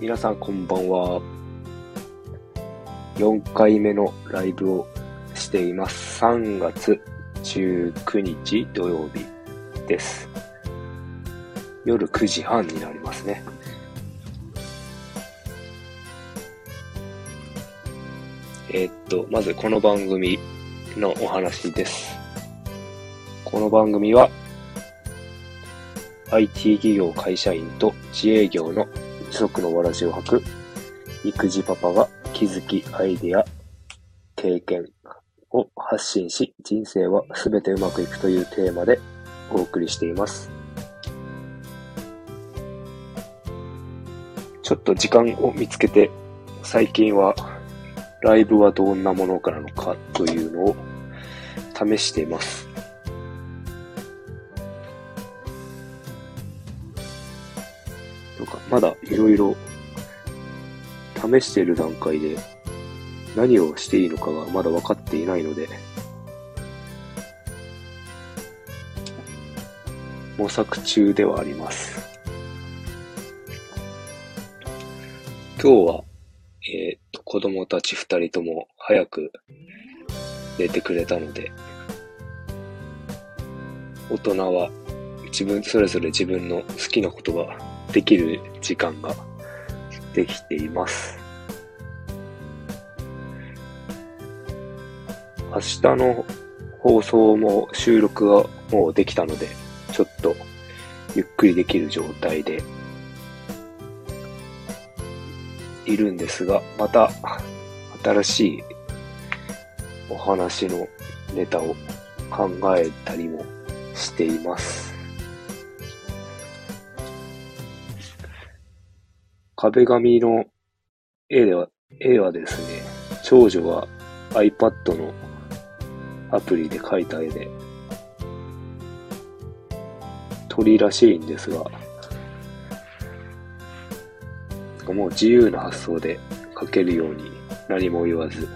皆さんこんばんは。4回目のライブをしています。3月19日土曜日です。夜9時半になりますね。えー、っと、まずこの番組のお話です。この番組は IT 企業会社員と自営業の足のわらじを履く育児パパが気づき、アイデア、経験を発信し、人生は全てうまくいくというテーマでお送りしています。ちょっと時間を見つけて、最近はライブはどんなものかなのかというのを試しています。まだいろいろ試している段階で何をしていいのかがまだ分かっていないので、模索中ではあります。今日は、えっ、と、子供たち二人とも早く寝てくれたので、大人は自分、それぞれ自分の好きなことができる時間ができています。明日の放送も収録がもうできたので、ちょっとゆっくりできる状態でいるんですが、また新しいお話のネタを考えたりもしています。壁紙の絵では、絵はですね、長女は iPad のアプリで描いた絵で、鳥らしいんですが、もう自由な発想で描けるように何も言わず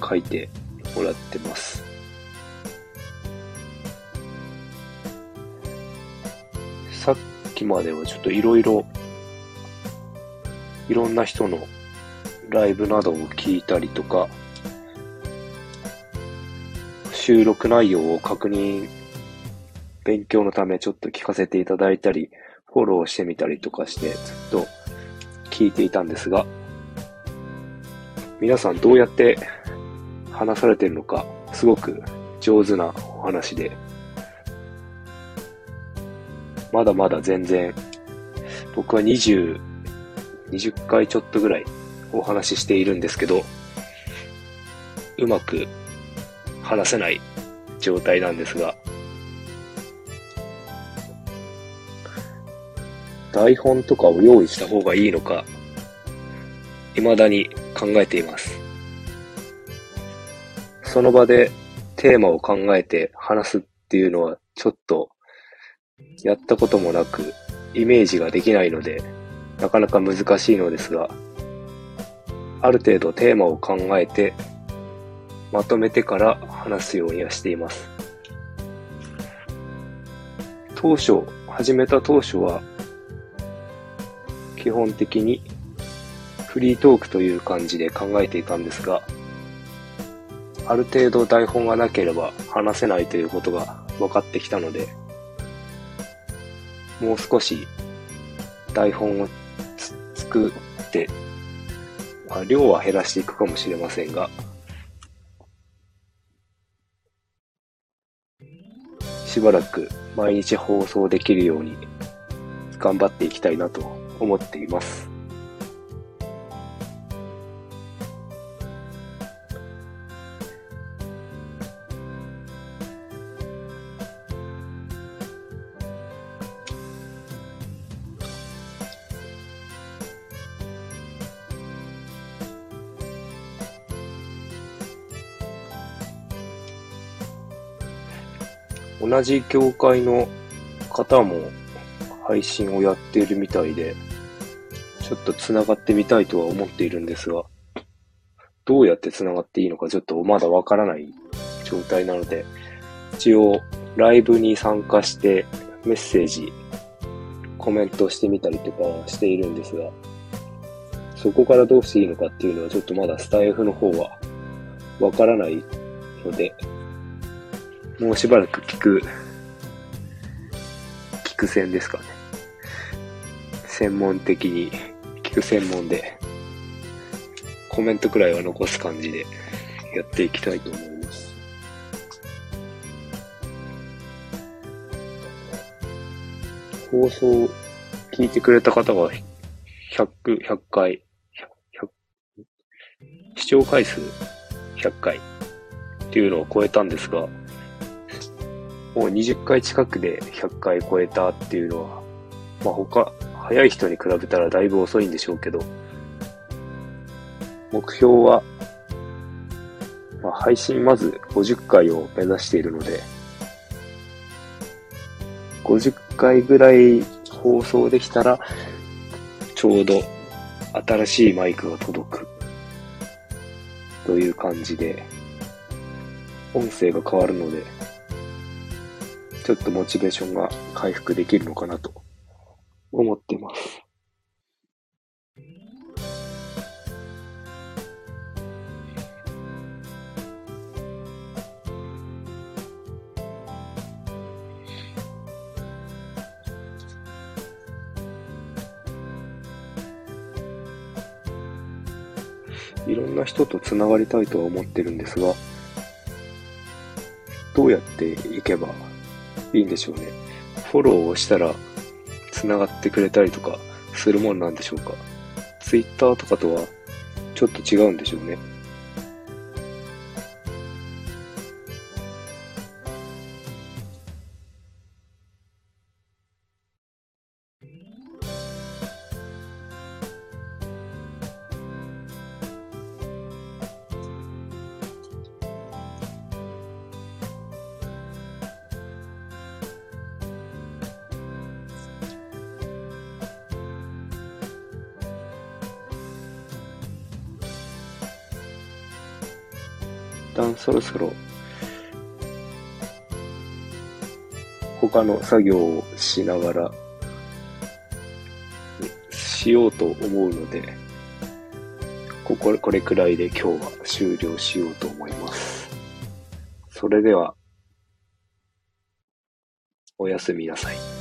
描いてもらってます。さっきまではちょっといろいろ、いろんな人のライブなどを聞いたりとか、収録内容を確認、勉強のためちょっと聞かせていただいたり、フォローしてみたりとかして、ずっと聞いていたんですが、皆さんどうやって話されてるのか、すごく上手なお話で、まだまだ全然、僕は20、20回ちょっとぐらいお話ししているんですけど、うまく話せない状態なんですが、台本とかを用意した方がいいのか、未だに考えています。その場でテーマを考えて話すっていうのはちょっとやったこともなく、イメージができないので、なかなか難しいのですが、ある程度テーマを考えて、まとめてから話すようにはしています。当初、始めた当初は、基本的にフリートークという感じで考えていたんですが、ある程度台本がなければ話せないということが分かってきたので、もう少し台本を作って、まあ、量は減らしていくかもしれませんが、しばらく毎日放送できるように頑張っていきたいなと思っています。同じ業界の方も配信をやっているみたいで、ちょっと繋がってみたいとは思っているんですが、どうやって繋がっていいのかちょっとまだわからない状態なので、一応ライブに参加してメッセージ、コメントしてみたりとかはしているんですが、そこからどうしていいのかっていうのはちょっとまだスタイフの方はわからないので、もうしばらく聞く、聞く専ですかね。専門的に、聞く専門で、コメントくらいは残す感じでやっていきたいと思います。放送聞いてくれた方が100、100回、100視聴回数100回っていうのを超えたんですが、もう20回近くで100回超えたっていうのは、まあ他、早い人に比べたらだいぶ遅いんでしょうけど、目標は、まあ、配信まず50回を目指しているので、50回ぐらい放送できたら、ちょうど新しいマイクが届くという感じで、音声が変わるので、ちょっとモチベーションが回復できるのかなと思ってます。いろんな人と繋がりたいとは思ってるんですが、どうやっていけばいいんでしょうね。フォローをしたら繋がってくれたりとかするもんなんでしょうか。Twitter とかとはちょっと違うんでしょうね。旦そろそろ他の作業をしながらしようと思うので、ここ、これくらいで今日は終了しようと思います。それでは、おやすみなさい。